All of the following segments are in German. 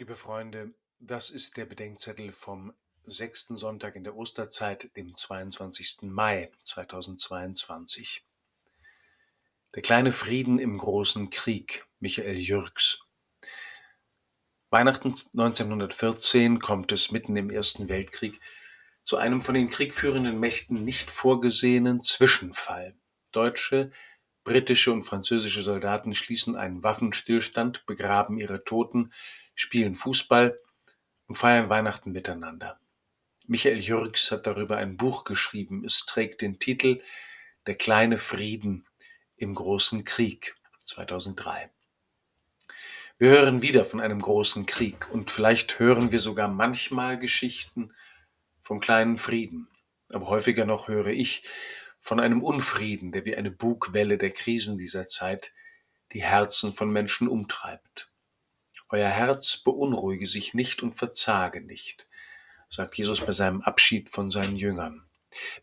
Liebe Freunde, das ist der Bedenkzettel vom sechsten Sonntag in der Osterzeit, dem 22. Mai 2022. Der kleine Frieden im großen Krieg, Michael Jürgs. Weihnachten 1914 kommt es mitten im Ersten Weltkrieg zu einem von den kriegführenden Mächten nicht vorgesehenen Zwischenfall. Deutsche, britische und französische Soldaten schließen einen Waffenstillstand, begraben ihre Toten, spielen Fußball und feiern Weihnachten miteinander. Michael Jürgs hat darüber ein Buch geschrieben. Es trägt den Titel Der kleine Frieden im großen Krieg 2003. Wir hören wieder von einem großen Krieg und vielleicht hören wir sogar manchmal Geschichten vom kleinen Frieden. Aber häufiger noch höre ich von einem Unfrieden, der wie eine Bugwelle der Krisen dieser Zeit die Herzen von Menschen umtreibt. Euer Herz beunruhige sich nicht und verzage nicht, sagt Jesus bei seinem Abschied von seinen Jüngern.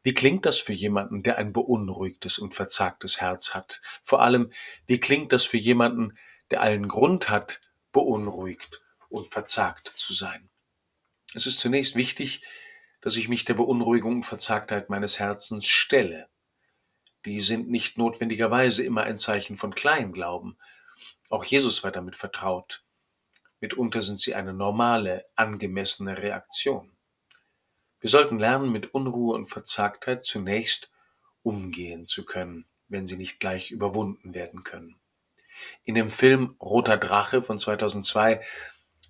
Wie klingt das für jemanden, der ein beunruhigtes und verzagtes Herz hat? Vor allem, wie klingt das für jemanden, der allen Grund hat, beunruhigt und verzagt zu sein? Es ist zunächst wichtig, dass ich mich der Beunruhigung und Verzagtheit meines Herzens stelle. Die sind nicht notwendigerweise immer ein Zeichen von Kleinglauben. Auch Jesus war damit vertraut. Mitunter sind sie eine normale, angemessene Reaktion. Wir sollten lernen, mit Unruhe und Verzagtheit zunächst umgehen zu können, wenn sie nicht gleich überwunden werden können. In dem Film Roter Drache von 2002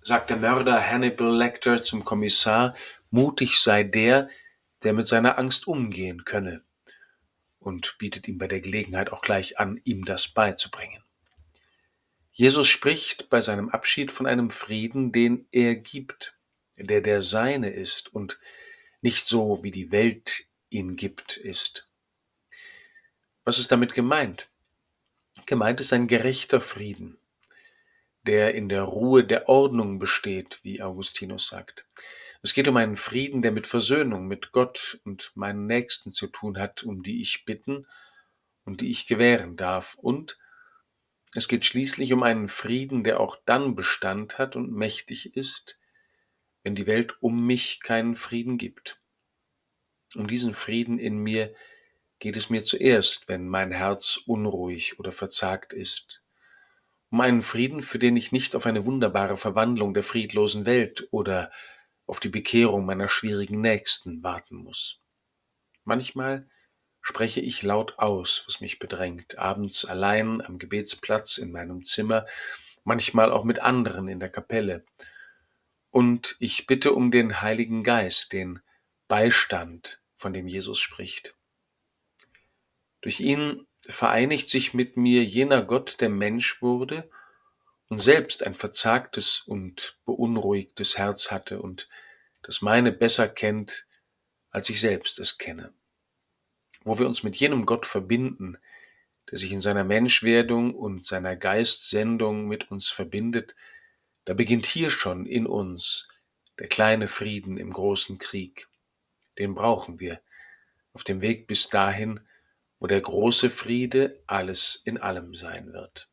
sagt der Mörder Hannibal Lecter zum Kommissar, mutig sei der, der mit seiner Angst umgehen könne, und bietet ihm bei der Gelegenheit auch gleich an, ihm das beizubringen. Jesus spricht bei seinem Abschied von einem Frieden, den er gibt, der der seine ist und nicht so, wie die Welt ihn gibt, ist. Was ist damit gemeint? Gemeint ist ein gerechter Frieden, der in der Ruhe der Ordnung besteht, wie Augustinus sagt. Es geht um einen Frieden, der mit Versöhnung mit Gott und meinen Nächsten zu tun hat, um die ich bitten und die ich gewähren darf, und es geht schließlich um einen Frieden, der auch dann Bestand hat und mächtig ist, wenn die Welt um mich keinen Frieden gibt. Um diesen Frieden in mir geht es mir zuerst, wenn mein Herz unruhig oder verzagt ist. Um einen Frieden, für den ich nicht auf eine wunderbare Verwandlung der friedlosen Welt oder auf die Bekehrung meiner schwierigen Nächsten warten muss. Manchmal spreche ich laut aus, was mich bedrängt, abends allein am Gebetsplatz in meinem Zimmer, manchmal auch mit anderen in der Kapelle. Und ich bitte um den Heiligen Geist, den Beistand, von dem Jesus spricht. Durch ihn vereinigt sich mit mir jener Gott, der Mensch wurde und selbst ein verzagtes und beunruhigtes Herz hatte und das meine besser kennt, als ich selbst es kenne wo wir uns mit jenem Gott verbinden, der sich in seiner Menschwerdung und seiner Geistsendung mit uns verbindet, da beginnt hier schon in uns der kleine Frieden im großen Krieg. Den brauchen wir auf dem Weg bis dahin, wo der große Friede alles in allem sein wird.